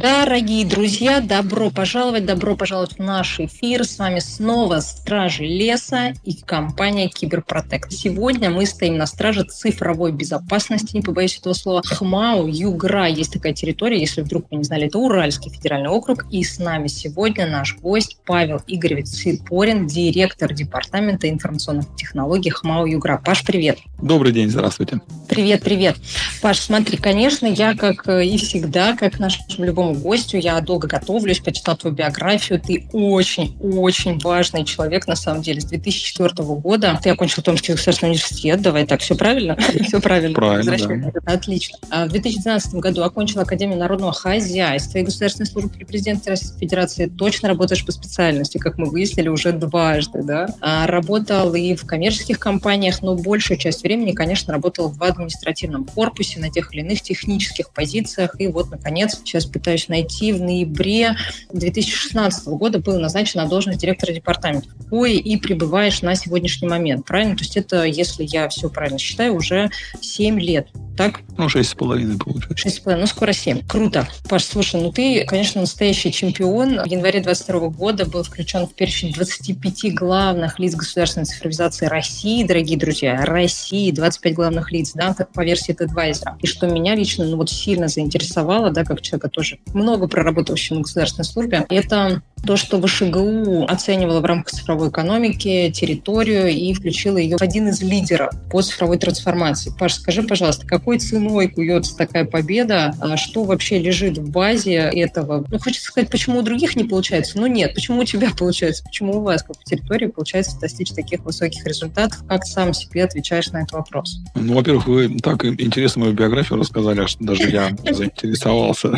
Дорогие друзья, добро пожаловать, добро пожаловать в наш эфир. С вами снова Стражи Леса и компания Киберпротект. Сегодня мы стоим на страже цифровой безопасности, не побоюсь этого слова, ХМАУ, Югра. Есть такая территория, если вдруг вы не знали, это Уральский федеральный округ. И с нами сегодня наш гость Павел Игоревич Ципорин, директор департамента информационных технологий ХМАУ Югра. Паш, привет. Добрый день, здравствуйте. Привет, привет. Паш, смотри, конечно, я, как и всегда, как нашему любому гостю. Я долго готовлюсь, почитал твою биографию. Ты очень-очень важный человек, на самом деле. С 2004 года ты окончил Томский государственный университет. Давай так, все правильно? Все правильно. Правильно, да. Отлично. А в 2012 году окончил Академию народного хозяйства и государственной службы при президенте Российской Федерации. Точно работаешь по специальности, как мы выяснили, уже дважды, да? А работал и в коммерческих компаниях, но большую часть времени, конечно, работал в административном корпусе на тех или иных технических позициях. И вот, наконец, сейчас пытаюсь найти, в ноябре 2016 года был назначен на должность директора департамента. Ой, и пребываешь на сегодняшний момент, правильно? То есть это, если я все правильно считаю, уже 7 лет так? Ну, шесть с половиной получается. Шесть с половиной, ну, скоро семь. Круто. Паш, слушай, ну ты, конечно, настоящий чемпион. В январе 22 года был включен в перечень 25 главных лиц государственной цифровизации России, дорогие друзья. России, 25 главных лиц, да, по версии TripAdvisor. И что меня лично, ну, вот сильно заинтересовало, да, как человека тоже много проработавшего на государственной службе, это то, что ВШГУ оценивала в рамках цифровой экономики территорию и включила ее в один из лидеров по цифровой трансформации. Паш, скажи, пожалуйста, какой ценой куется такая победа? А что вообще лежит в базе этого? Ну, хочется сказать, почему у других не получается, но нет. Почему у тебя получается? Почему у вас, как в территории, получается достичь таких высоких результатов? Как сам себе отвечаешь на этот вопрос? Ну, во-первых, вы так интересно мою биографию рассказали, что даже я заинтересовался.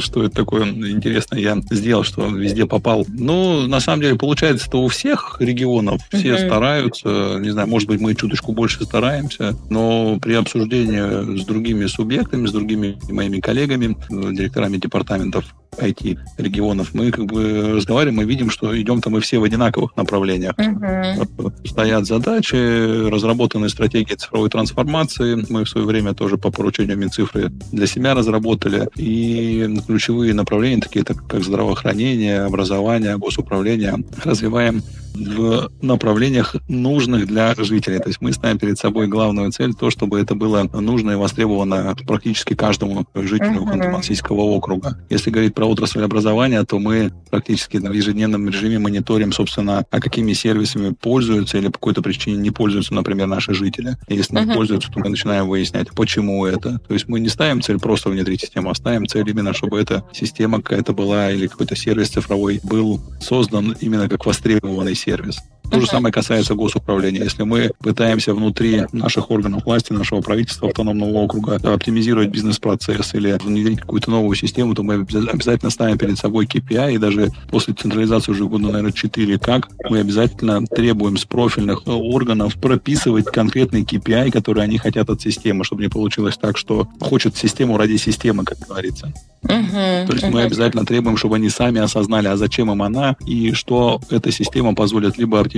Что это такое интересно я сделал, что везде попал. Ну, на самом деле, получается, это у всех регионов. Все uh-huh. стараются. Не знаю, может быть, мы чуточку больше стараемся. Но при обсуждении с другими субъектами, с другими моими коллегами, директорами департаментов IT регионов, мы как бы разговариваем, мы видим, что идем-то мы все в одинаковых направлениях. Uh-huh. Стоят задачи, разработаны стратегии цифровой трансформации. Мы в свое время тоже по поручению Минцифры для себя разработали. И ключевые направления, такие как здравоохранение, образование, госуправление, развиваем в направлениях нужных для жителей. То есть мы ставим перед собой главную цель, то, чтобы это было нужно и востребовано практически каждому жителю uh-huh. Ханты-Мансийского округа. Если говорить про отрасль образования, то мы практически в ежедневном режиме мониторим, собственно, а какими сервисами пользуются или по какой-то причине не пользуются, например, наши жители. Если uh-huh. не пользуются, то мы начинаем выяснять, почему это. То есть мы не ставим цель просто внедрить систему, а ставим цель именно, чтобы эта система какая-то была или какой-то сервис цифровой был создан именно как востребованный сервис. сервис. То же самое касается госуправления. Если мы пытаемся внутри наших органов власти, нашего правительства, автономного округа оптимизировать бизнес-процесс или внедрить какую-то новую систему, то мы обязательно ставим перед собой KPI, и даже после централизации уже года, наверное, 4, как мы обязательно требуем с профильных органов прописывать конкретный KPI, который они хотят от системы, чтобы не получилось так, что хочет систему ради системы, как говорится. Uh-huh, То есть uh-huh. мы обязательно требуем, чтобы они сами осознали, а зачем им она, и что эта система позволит либо оптимизировать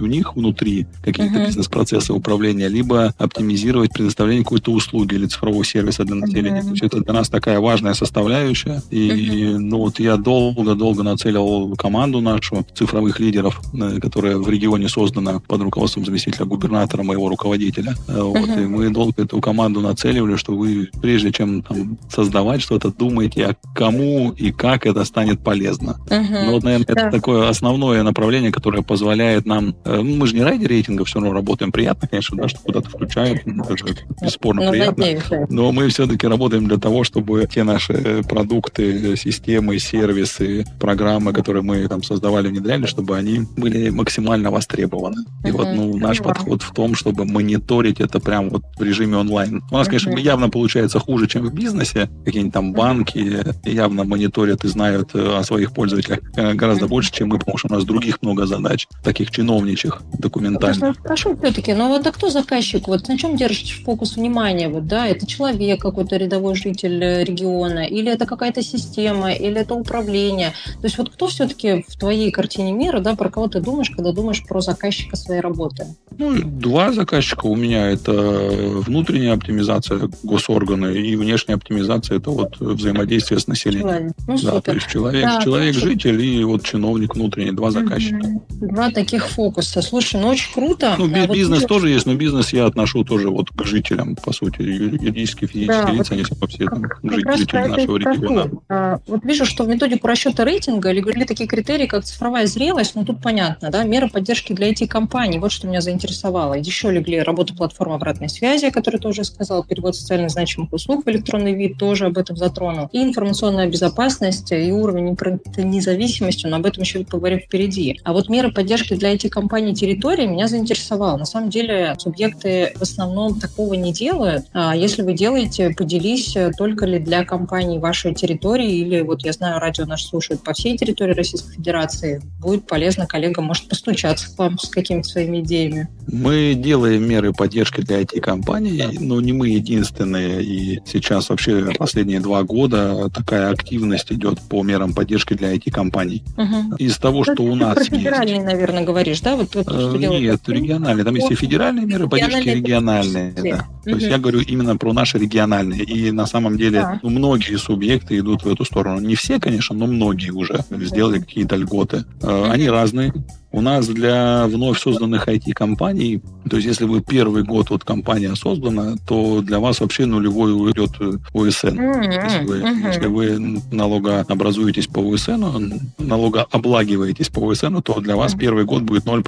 у них внутри какие-то uh-huh. бизнес-процессы управления, либо оптимизировать предоставление какой-то услуги или цифрового сервиса для населения. Uh-huh. То есть это для нас такая важная составляющая. И uh-huh. ну вот я долго-долго нацелил команду нашу цифровых лидеров, э, которая в регионе создана под руководством заместителя губернатора, моего руководителя. Uh-huh. Вот, и мы долго эту команду нацеливали, что вы, прежде чем там, создавать что-то, думаете думаете, а кому и как это станет полезно. Uh-huh. Ну, вот, наверное, да. это такое основное направление, которое позволяет нам... Э, ну, мы же не ради рейтинга все равно работаем. Приятно, конечно, да, что куда-то включают. Это же бесспорно ну, приятно. Надеюсь, да. Но мы все-таки работаем для того, чтобы те наши продукты, системы, сервисы, программы, которые мы там создавали, внедряли, чтобы они были максимально востребованы. И uh-huh. вот ну, наш подход в том, чтобы мониторить это прям вот в режиме онлайн. У нас, uh-huh. конечно, явно получается хуже, чем в бизнесе. Какие-нибудь там банки, явно мониторят и знают э, о своих пользователях э, гораздо больше, чем мы, потому что у нас других много задач. Таких таких чиновничьих документальных. Прошу все-таки, но вот а кто заказчик? Вот на чем держишь фокус внимания? Вот, да, это человек какой-то рядовой житель э, региона, или это какая-то система, или это управление. То есть вот кто все-таки в твоей картине мира, да, про кого ты думаешь, когда думаешь про заказчика своей работы? Ну, два заказчика у меня. Это внутренняя оптимизация госоргана и внешняя оптимизация. Это вот взаимодействие с населением. Ну, да, то есть человек, да, человек житель и вот чиновник внутренний. Два заказчика. Два таких фокуса. Слушай, ну очень круто. Ну, а бизнес вот... тоже есть, но бизнес я отношу тоже вот к жителям, по сути. Юридические, физические да, лица, вот, они все там жители нашего региона. А, вот вижу, что в методику расчета рейтинга легли такие критерии, как цифровая зрелость, ну тут понятно, да, меры поддержки для IT-компаний. Вот что меня заинтересовало. Еще легли работа платформы обратной связи, о которой тоже сказал, перевод социально значимых услуг в электронный вид, тоже об этом затронул. И информационная безопасность, и уровень независимости, но об этом еще поговорим впереди. А вот меры поддержки для IT-компаний территории меня заинтересовало. На самом деле субъекты в основном такого не делают. А если вы делаете, поделись, только ли для компаний вашей территории, или вот я знаю, радио наш слушают по всей территории Российской Федерации. Будет полезно, коллега может постучаться к вам с какими-то своими идеями. Мы делаем меры поддержки для IT-компаний, но не мы единственные. И сейчас вообще последние два года такая активность идет по мерам поддержки для IT-компаний. Угу. Из того, что у нас есть. федеральные, наверное, говоришь, да? Вот, вот, что э, Нет, региональные. Там есть и федеральные меры поддержки, региональные. Да. Угу. То есть я говорю именно про наши региональные. И на самом деле да. ну, многие субъекты идут в эту сторону. Не все, конечно, но многие уже сделали какие-то льготы. Угу. Они разные. У нас для вновь созданных IT-компаний, то есть если вы первый год вот компания создана, то для вас вообще нулевой уйдет ОСН. Mm-hmm. Если, вы, mm-hmm. если вы налогообразуетесь по ОСН, налогооблагиваетесь по ОСН, то для вас mm-hmm. первый год будет 0%.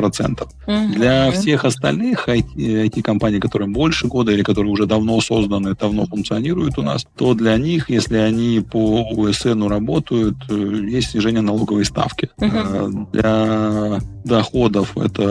Mm-hmm. Для всех остальных IT-компаний, которые больше года или которые уже давно созданы, давно функционируют у нас, то для них, если они по ОСН работают, э, есть снижение налоговой ставки. Mm-hmm. Для доходов это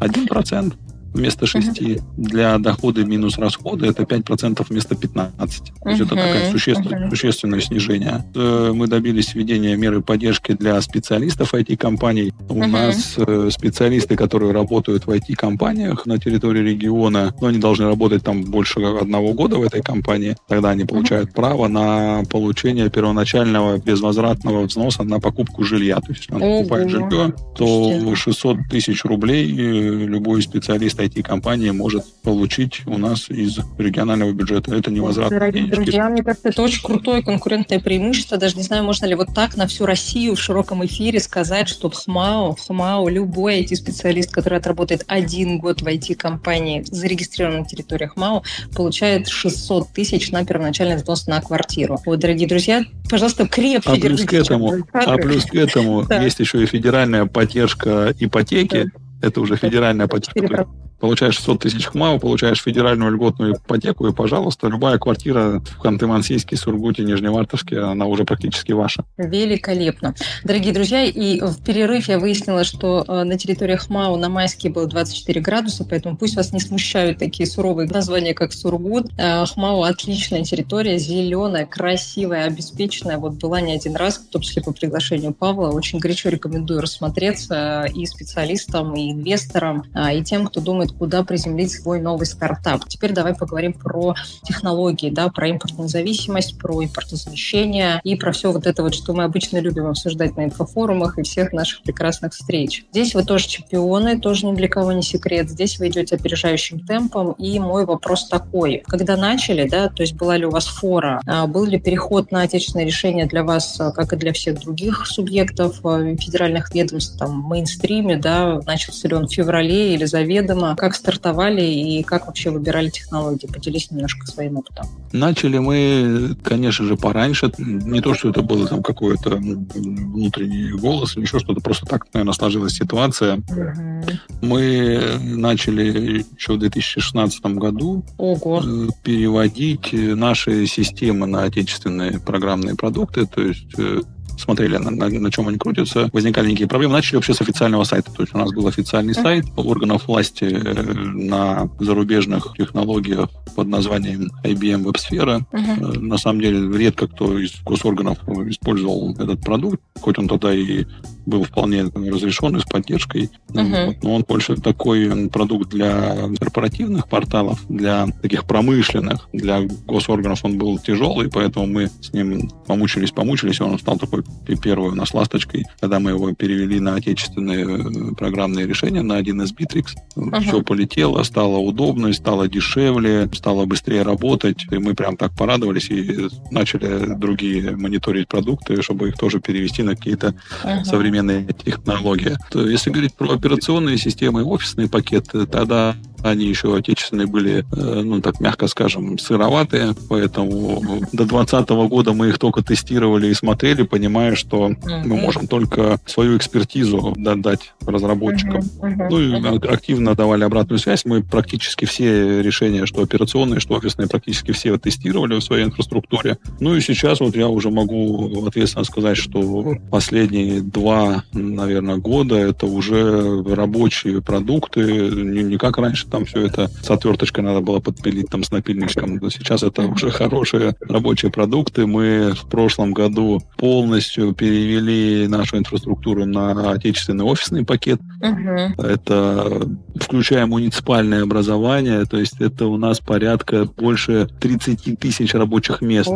1%, вместо 6. Uh-huh. Для дохода минус расходы это 5% вместо 15. Uh-huh. То есть это такое существенное, uh-huh. существенное снижение. Э, мы добились введения меры поддержки для специалистов IT-компаний. У uh-huh. нас э, специалисты, которые работают в IT-компаниях на территории региона, но они должны работать там больше одного года в этой компании, тогда они получают uh-huh. право на получение первоначального безвозвратного взноса на покупку жилья. То есть, если он покупает жилье, то 600 тысяч рублей э, любой специалист IT-компания может получить у нас из регионального бюджета. Это невозвратно. Дорогие друзья, мне кажется, это очень крутое конкурентное преимущество. Даже не знаю, можно ли вот так на всю Россию в широком эфире сказать, что в ХМАО, в ХМАО любой IT-специалист, который отработает один год в IT-компании, зарегистрирован на территории ХМАО, получает 600 тысяч на первоначальный взнос на квартиру. Вот, дорогие друзья, пожалуйста, крепче а плюс к этому, А плюс к этому есть еще и федеральная поддержка ипотеки. Это уже федеральная поддержка получаешь 600 тысяч ХМАУ, получаешь федеральную льготную ипотеку, и, пожалуйста, любая квартира в Ханты-Мансийске, Сургуте, Нижневартовске, она уже практически ваша. Великолепно. Дорогие друзья, и в перерыв я выяснила, что э, на территории ХМАУ на майске было 24 градуса, поэтому пусть вас не смущают такие суровые названия, как Сургут. Э, ХМАУ отличная территория, зеленая, красивая, обеспеченная. Вот была не один раз, в том числе по приглашению Павла. Очень горячо рекомендую рассмотреться и специалистам, и инвесторам, и тем, кто думает думает, куда приземлить свой новый стартап. Теперь давай поговорим про технологии, да, про импортную зависимость, про импортозамещение и про все вот это вот, что мы обычно любим обсуждать на инфофорумах и всех наших прекрасных встреч. Здесь вы тоже чемпионы, тоже ни для кого не секрет. Здесь вы идете опережающим темпом. И мой вопрос такой. Когда начали, да, то есть была ли у вас фора, а, был ли переход на отечественное решение для вас, а, как и для всех других субъектов а, федеральных ведомств, там, мейнстриме, да, начался ли он в феврале или заведомо, как стартовали и как вообще выбирали технологии? Поделись немножко своим опытом. Начали мы, конечно же, пораньше. Не то, что это было там какой-то внутренний голос еще что-то, просто так, наверное, сложилась ситуация. Угу. Мы начали еще в 2016 году Ого. Э, переводить наши системы на отечественные программные продукты, то есть э, смотрели, на, на, на чем они крутятся, возникали некие проблемы. Начали вообще с официального сайта. То есть у нас был официальный сайт органов власти э, на зарубежных технологиях под названием IBM WebSphere. Uh-huh. На самом деле редко кто из госорганов использовал этот продукт, хоть он тогда и был вполне разрешенный с поддержкой. Uh-huh. Вот, но он больше такой продукт для корпоративных порталов, для таких промышленных, для госорганов он был тяжелый, поэтому мы с ним помучились, помучились, и он стал такой первой у нас ласточкой, когда мы его перевели на отечественные э, программные решения, на один из Bittrex. Uh-huh. Все полетело, стало удобно, стало дешевле, стало быстрее работать, и мы прям так порадовались и начали другие мониторить продукты, чтобы их тоже перевести на какие-то uh-huh. современные технологии. То, если говорить про операционные системы и офисные пакеты, тогда они еще отечественные были, э, ну, так мягко скажем, сыроватые, поэтому до 2020 года мы их только тестировали и смотрели, понимая, что мы можем только свою экспертизу дать разработчикам. Ну, и активно давали обратную связь. Мы практически все решения, что операционные, что офисные, практически все тестировали в своей инфраструктуре. Ну и сейчас вот я уже могу ответственно сказать, что последние два, наверное, года это уже рабочие продукты, не, не как раньше там все это с отверточкой надо было подпилить там с напильничком. Но сейчас это уже хорошие рабочие продукты. Мы в прошлом году полностью перевели нашу инфраструктуру на отечественный офисный пакет. Угу. Это включая муниципальное образование, то есть это у нас порядка больше 30 тысяч рабочих мест.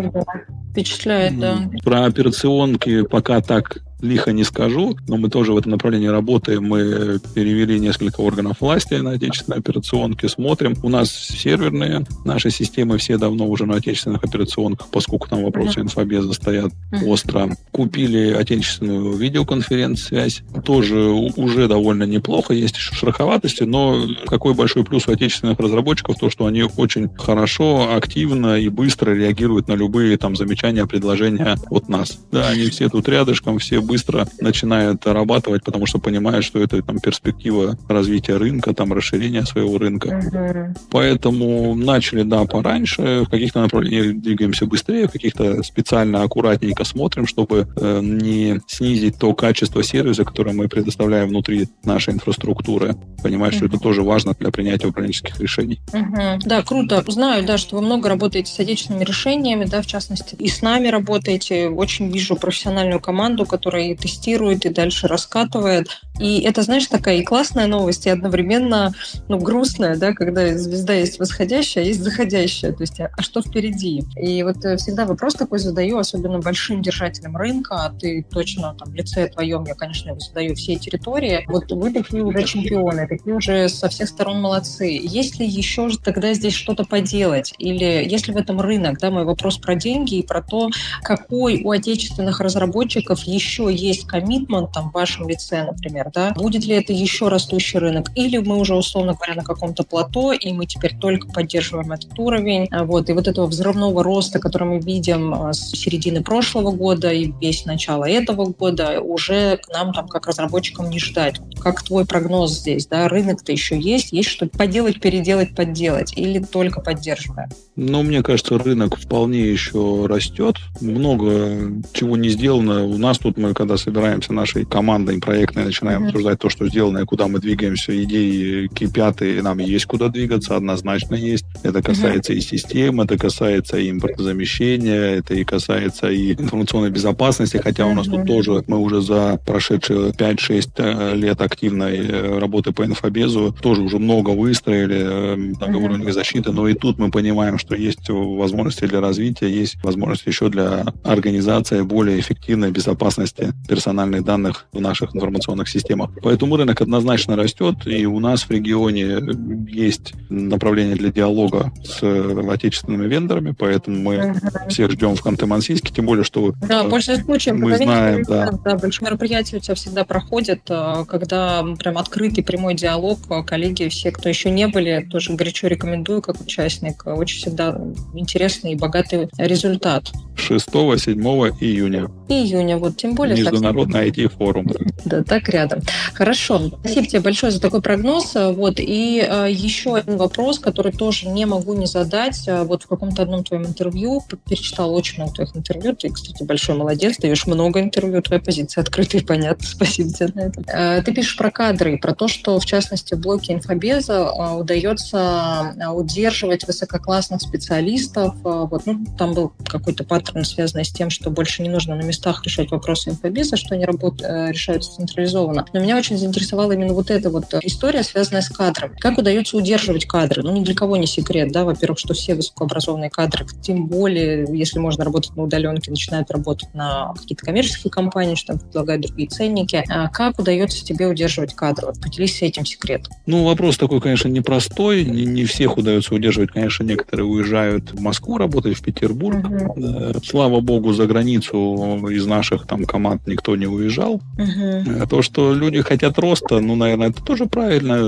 Впечатляет, да. Про операционки пока так лихо не скажу, но мы тоже в этом направлении работаем. Мы перевели несколько органов власти на отечественные операционки, смотрим. У нас серверные наши системы все давно уже на отечественных операционках, поскольку там вопросы инфобеза стоят остро. Купили отечественную видеоконференц-связь. Тоже уже довольно неплохо. Есть еще шероховатости, но какой большой плюс у отечественных разработчиков, то, что они очень хорошо, активно и быстро реагируют на любые там замечания, предложения от нас. Да, они все тут рядышком, все быстро начинают зарабатывать, потому что понимают, что это там перспектива развития рынка, там расширения своего рынка. Uh-huh. Поэтому начали, да, пораньше, в каких-то направлениях двигаемся быстрее, в каких-то специально аккуратненько смотрим, чтобы э, не снизить то качество сервиса, которое мы предоставляем внутри нашей инфраструктуры. Понимать, uh-huh. что это тоже важно для принятия управленческих решений. Uh-huh. Да, круто. Знаю, да, что вы много работаете с отечественными решениями, да, в частности, и с нами работаете. Очень вижу профессиональную команду, которая и тестирует, и дальше раскатывает. И это, знаешь, такая и классная новость, и одновременно ну, грустная, да, когда звезда есть восходящая, а есть заходящая. То есть, а, а что впереди? И вот э, всегда вопрос такой задаю, особенно большим держателям рынка, а ты точно там в лице твоем, я, конечно, его задаю все территории. Вот вы такие уже чемпионы, такие уже со всех сторон молодцы. Есть ли еще тогда здесь что-то поделать? Или если в этом рынок, да, мой вопрос про деньги и про то, какой у отечественных разработчиков еще есть коммитмент там в вашем лице, например, да, будет ли это еще растущий рынок, или мы уже, условно говоря, на каком-то плато, и мы теперь только поддерживаем этот уровень, а вот, и вот этого взрывного роста, который мы видим а, с середины прошлого года и весь начало этого года, уже к нам там как разработчикам не ждать. Как твой прогноз здесь, да, рынок-то еще есть, есть что поделать, переделать, подделать, или только поддерживаем? Ну, мне кажется, рынок вполне еще растет. Много чего не сделано. У нас тут мы когда собираемся нашей командой проектной, начинаем mm-hmm. обсуждать то, что сделано и куда мы двигаемся, идеи кипят, и нам есть куда двигаться, однозначно есть. Это касается mm-hmm. и систем, это касается и импортозамещения, это и касается и информационной безопасности, хотя mm-hmm. у нас тут тоже мы уже за прошедшие 5-6 э, лет активной э, работы по инфобезу тоже уже много выстроили, э, много mm-hmm. защиты, но и тут мы понимаем, что есть возможности для развития, есть возможности еще для организации более эффективной безопасности персональных данных в наших информационных системах. Поэтому рынок однозначно растет, и у нас в регионе есть направление для диалога с отечественными вендорами, поэтому мы uh-huh. всех ждем в Ханты-Мансийске, тем более, что да, пользуясь случаем, мы знаем, да. да, большие мероприятия у тебя всегда проходят, э, когда прям открытый прямой диалог, э, коллеги, все, кто еще не были, тоже горячо рекомендую как участник. Очень всегда интересный и богатый результат. 6-7 июня. Июня, вот тем более Международный IT-форум. Да, так рядом. Хорошо. Спасибо тебе большое за такой прогноз. Вот. И э, еще один вопрос, который тоже не могу не задать. Вот в каком-то одном твоем интервью, перечитала очень много твоих интервью. Ты, кстати, большой молодец, даешь много интервью, твоя позиция открытая и понятна. Спасибо тебе на это. Э, ты пишешь про кадры, про то, что, в частности, в блоке инфобеза э, удается э, удерживать высококлассных специалистов. Вот, ну, там был какой-то паттерн, связанный с тем, что больше не нужно на местах решать вопросы инфобеза, что они работают, решаются централизованно. Но меня очень заинтересовала именно вот эта вот история, связанная с кадрами. Как удается удерживать кадры? Ну, ни для кого не секрет, да, во-первых, что все высокообразованные кадры, тем более, если можно работать на удаленке, начинают работать на какие-то коммерческие компании, что там предлагают другие ценники. А как удается тебе удерживать кадры? Вот поделись этим секретом. Ну, вопрос такой, конечно, непростой. Не, не всех удается удерживать. Конечно, некоторые уезжают в Москву работать, в Петербург. Uh-huh. Слава богу, за границу из наших там команд никто не уезжал. Uh-huh. То, что люди хотят роста, ну, наверное, это тоже правильно.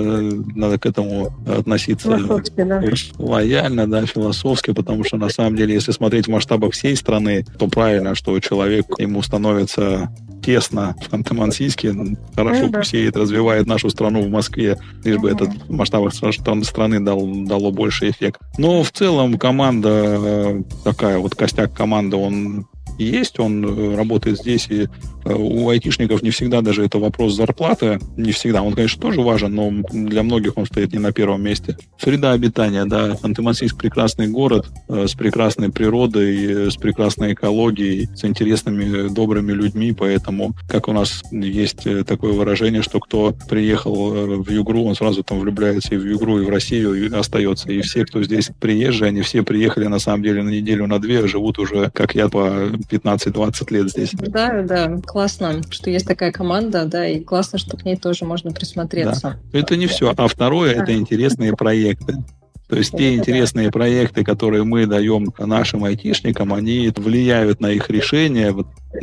Надо к этому относиться да. лояльно, да, философски, потому что на самом деле, если смотреть в масштабах всей страны, то правильно, что человек ему становится тесно в Ханты-Мансийске. Хорошо ну, посеет, развивает нашу страну в Москве, лишь бы этот в масштабах страны дал, дало больше эффект. Но в целом команда э, такая, вот костяк команды, он есть, он э, работает здесь, и у айтишников не всегда даже это вопрос зарплаты, не всегда. Он, конечно, тоже важен, но для многих он стоит не на первом месте. Среда обитания, да, Ханты-Мансийск прекрасный город э, с прекрасной природой, с прекрасной экологией, с интересными, добрыми людьми, поэтому, как у нас есть такое выражение, что кто приехал в Югру, он сразу там влюбляется и в Югру, и в Россию, и остается. И все, кто здесь приезжие, они все приехали на самом деле на неделю, на две, живут уже, как я, по 15-20 лет здесь. Да, да, классно, что есть такая команда, да, и классно, что к ней тоже можно присмотреться. Да. Это не все. А второе, это интересные проекты. То есть те интересные проекты, которые мы даем нашим айтишникам, они влияют на их решение.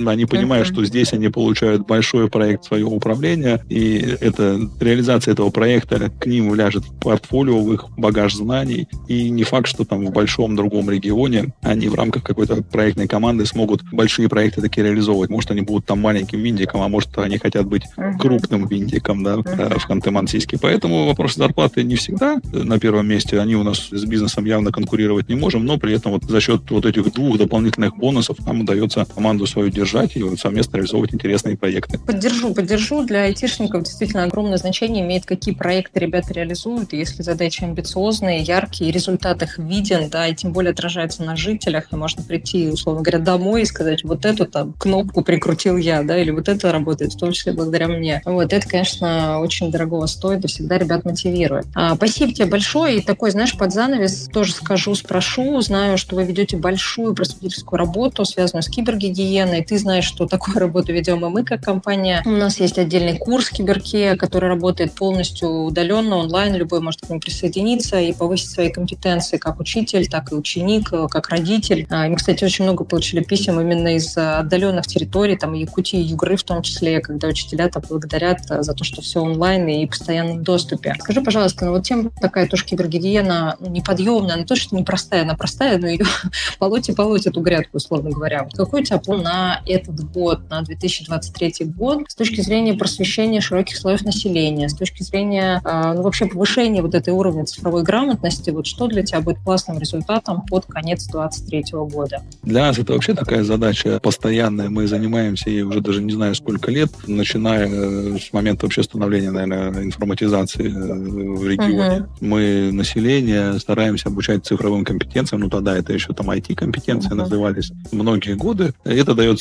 Они понимают, что здесь они получают большой проект своего управления, и это, реализация этого проекта к ним ляжет в портфолио, в их багаж знаний. И не факт, что там в большом другом регионе они в рамках какой-то проектной команды смогут большие проекты такие реализовывать. Может, они будут там маленьким виндиком, а может, они хотят быть крупным виндиком да, в Ханты-Мансийске. Поэтому вопрос зарплаты не всегда на первом месте. Они у нас с бизнесом явно конкурировать не можем, но при этом вот за счет вот этих двух дополнительных бонусов нам удается команду свою держать и совместно реализовывать интересные проекты. Поддержу, поддержу. Для айтишников действительно огромное значение имеет, какие проекты ребята реализуют. И если задачи амбициозные, яркие, результат их виден, да, и тем более отражается на жителях, и можно прийти, условно говоря, домой и сказать, вот эту там кнопку прикрутил я, да, или вот это работает, в том числе благодаря мне. Вот это, конечно, очень дорого стоит и всегда ребят мотивирует. А, спасибо тебе большое. И такой, знаешь, под занавес тоже скажу, спрошу. Знаю, что вы ведете большую просветительскую работу, связанную с кибергигиеной. Ты знаешь, что такую работу ведем и мы как компания. У нас есть отдельный курс Киберке, который работает полностью удаленно, онлайн. Любой может к нему присоединиться и повысить свои компетенции как учитель, так и ученик, как родитель. А, и мы, кстати, очень много получили писем именно из отдаленных территорий, там Якутии, Югры в том числе, когда учителя так благодарят за то, что все онлайн и постоянном доступе. Скажи, пожалуйста, ну вот тем такая тоже кибергигиена неподъемная, она точно непростая, она простая, но ее полоть и полоть эту грядку, условно говоря. Какой у тебя план на этот год, на 2023 год, с точки зрения просвещения широких слоев населения, с точки зрения э, ну, вообще повышения вот этой уровня цифровой грамотности, вот что для тебя будет классным результатом под конец 2023 года? Для нас это вообще такая задача постоянная. Мы занимаемся ей уже даже не знаю сколько лет, начиная э, с момента вообще становления, наверное, информатизации э, в регионе. Угу. Мы население стараемся обучать цифровым компетенциям, ну тогда это еще там IT-компетенции uh-huh. назывались, многие годы. Это дает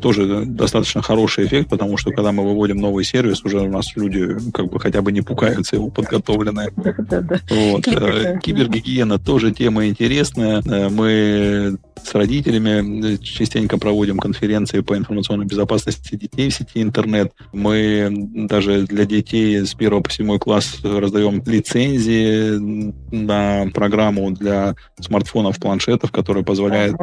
тоже достаточно хороший эффект, потому что когда мы выводим новый сервис, уже у нас люди как бы хотя бы не пугаются его подготовленные. Вот. Э, кибергигиена тоже тема интересная. Э, мы с родителями частенько проводим конференции по информационной безопасности детей в сети интернет. Мы даже для детей с 1 по 7 класс раздаем лицензии на программу для смартфонов, планшетов, которая позволяет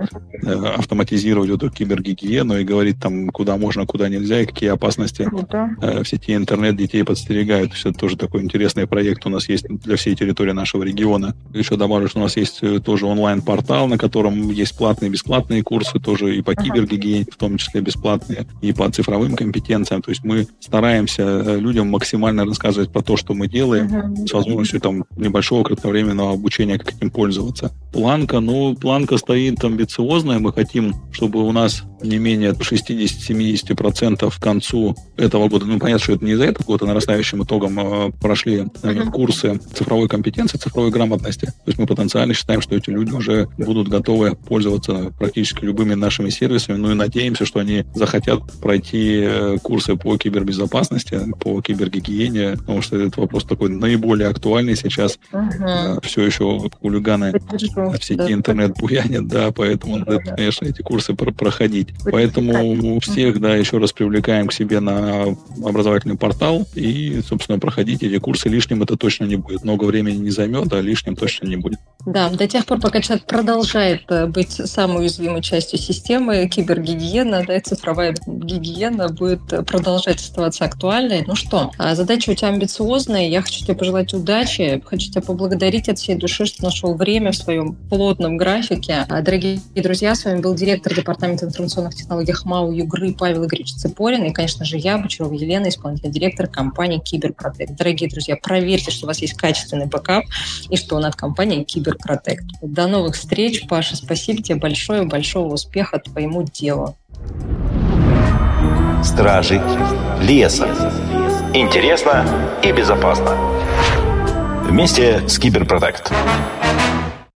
э, автоматизировать эту кибергигиену стену и говорит там, куда можно, куда нельзя, и какие опасности Круто. в сети интернет детей подстерегают. Есть это тоже такой интересный проект у нас есть для всей территории нашего региона. Еще добавлю, что у нас есть тоже онлайн-портал, на котором есть платные и бесплатные курсы, тоже и по кибергигиене, в том числе бесплатные, и по цифровым компетенциям. То есть мы стараемся людям максимально рассказывать про то, что мы делаем, uh-huh. с возможностью там небольшого кратковременного обучения, как этим пользоваться. Планка, ну, планка стоит амбициозная. Мы хотим, чтобы у нас не менее 60-70% к концу этого года. Ну, понятно, что это не за этот год, а нарастающим итогом э, прошли uh-huh. курсы цифровой компетенции, цифровой грамотности. То есть мы потенциально считаем, что эти люди уже будут готовы пользоваться практически любыми нашими сервисами. Ну и надеемся, что они захотят пройти э, курсы по кибербезопасности, по кибергигиене, потому что этот вопрос такой наиболее актуальный сейчас. Uh-huh. Все еще хулиганы в сети интернет буянят, да, поэтому, конечно, эти курсы проходить. Поэтому всех, да, еще раз привлекаем к себе на образовательный портал и, собственно, проходить эти курсы. Лишним это точно не будет. Много времени не займет, а лишним точно не будет. Да, до тех пор, пока человек продолжает э, быть самой уязвимой частью системы, кибергигиена, да, цифровая гигиена будет продолжать оставаться актуальной. Ну что, а задача у тебя амбициозная. Я хочу тебе пожелать удачи. Хочу тебя поблагодарить от всей души, что нашел время в своем плотном графике. А, дорогие друзья, с вами был директор департамента информационных технологий ХМАУ Югры Павел Игоревич Цепорин и, конечно же, я, Бочарова Елена, исполнительный директор компании Киберпротект. Дорогие друзья, проверьте, что у вас есть качественный бэкап и что он от компании Киберпротект. До новых встреч, Паша. Спасибо тебе большое, большого успеха твоему делу. Стражи леса. Интересно и безопасно. Вместе с Киберпротект.